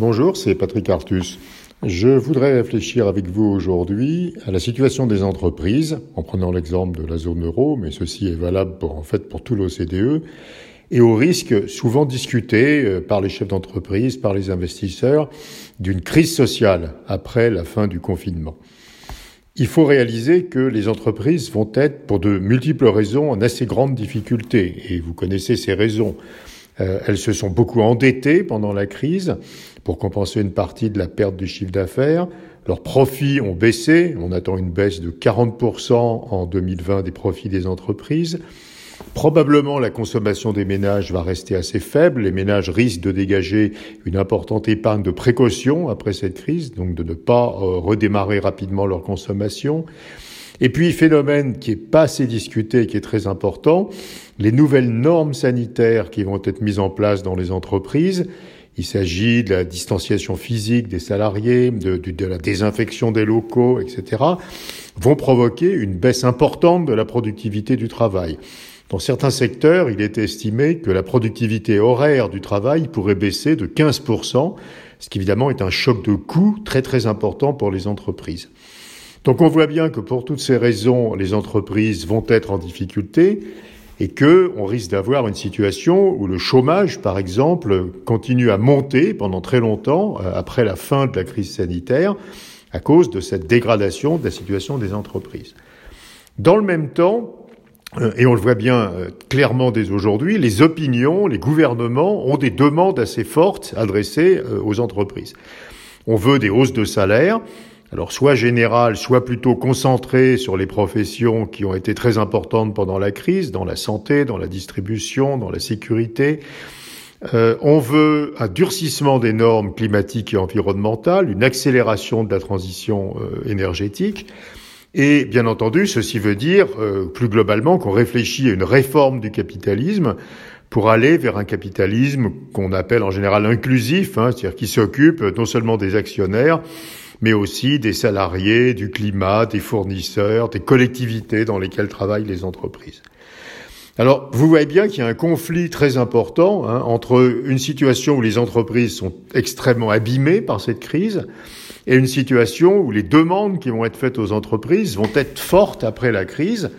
Bonjour, c'est Patrick Artus. Je voudrais réfléchir avec vous aujourd'hui à la situation des entreprises, en prenant l'exemple de la zone euro, mais ceci est valable pour, en fait pour tout l'OCDE, et aux risques souvent discutés euh, par les chefs d'entreprise, par les investisseurs, d'une crise sociale après la fin du confinement. Il faut réaliser que les entreprises vont être, pour de multiples raisons, en assez grande difficulté, et vous connaissez ces raisons. Euh, elles se sont beaucoup endettées pendant la crise pour compenser une partie de la perte du chiffre d'affaires. Leurs profits ont baissé. On attend une baisse de 40% en 2020 des profits des entreprises. Probablement la consommation des ménages va rester assez faible. Les ménages risquent de dégager une importante épargne de précaution après cette crise, donc de ne pas euh, redémarrer rapidement leur consommation. Et puis, phénomène qui est pas assez discuté, qui est très important, les nouvelles normes sanitaires qui vont être mises en place dans les entreprises. Il s'agit de la distanciation physique des salariés, de, de, la désinfection des locaux, etc., vont provoquer une baisse importante de la productivité du travail. Dans certains secteurs, il est estimé que la productivité horaire du travail pourrait baisser de 15%, ce qui évidemment est un choc de coût très très important pour les entreprises. Donc on voit bien que pour toutes ces raisons, les entreprises vont être en difficulté et que on risque d'avoir une situation où le chômage, par exemple, continue à monter pendant très longtemps euh, après la fin de la crise sanitaire à cause de cette dégradation de la situation des entreprises. Dans le même temps, euh, et on le voit bien euh, clairement dès aujourd'hui, les opinions, les gouvernements ont des demandes assez fortes adressées aux entreprises. On veut des hausses de salaire, alors soit général, soit plutôt concentré sur les professions qui ont été très importantes pendant la crise, dans la santé, dans la distribution, dans la sécurité. Euh, on veut un durcissement des normes climatiques et environnementales, une accélération de la transition euh, énergétique. Et bien entendu, ceci veut dire euh, plus globalement qu'on réfléchit à une réforme du capitalisme pour aller vers un capitalisme qu'on appelle en général inclusif, hein, c'est-à-dire qui s'occupe non seulement des actionnaires, mais aussi des salariés, du climat, des fournisseurs, des collectivités dans lesquelles travaillent les entreprises. Alors, vous voyez bien qu'il y a un conflit très important hein, entre une situation où les entreprises sont extrêmement abîmées par cette crise et une situation où les demandes qui vont être faites aux entreprises vont être fortes après la crise.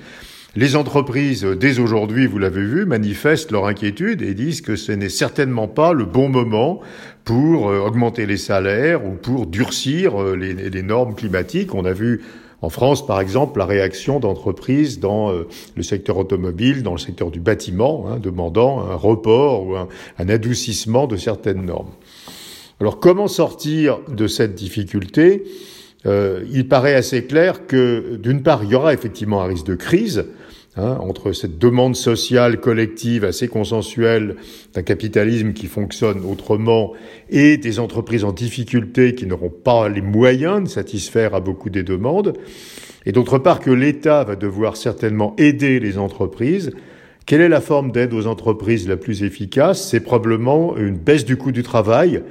Les entreprises, dès aujourd'hui, vous l'avez vu, manifestent leur inquiétude et disent que ce n'est certainement pas le bon moment pour euh, augmenter les salaires ou pour durcir euh, les, normes climatiques. On a vu en France, par exemple, la réaction d'entreprises dans euh, le secteur automobile, dans le secteur du bâtiment, hein, demandant un report ou un, adoucissement de certaines normes. Alors comment sortir de cette difficulté? Il paraît assez clair que, d'une part, il y aura effectivement un risque de crise, Hein, entre cette demande sociale collective assez consensuelle d'un capitalisme qui fonctionne autrement et des entreprises en difficulté qui n'auront pas les moyens de satisfaire à beaucoup des demandes, et d'autre part que l'État va devoir certainement aider les entreprises. Quelle est la forme d'aide aux entreprises la plus efficace? C'est probablement une baisse du coût du travail.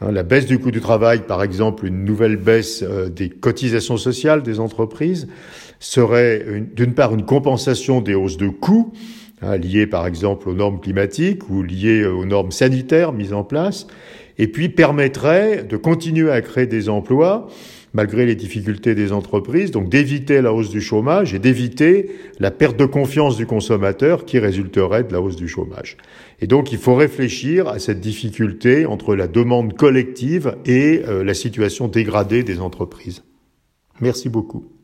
Hein, la baisse du coût du travail, par exemple, une nouvelle baisse euh, des cotisations sociales des entreprises, serait d'une part une compensation des hausses de coûts, hein, liées par exemple aux normes climatiques ou liées aux normes sanitaires mises en place, et puis permettrait de continuer à créer des emplois malgré les difficultés des entreprises, donc d'éviter la hausse du chômage et d'éviter la perte de confiance du consommateur qui résulterait de la hausse du chômage. Et donc il faut réfléchir à cette difficulté entre la demande collective et euh, la situation dégradée des entreprises. Merci beaucoup.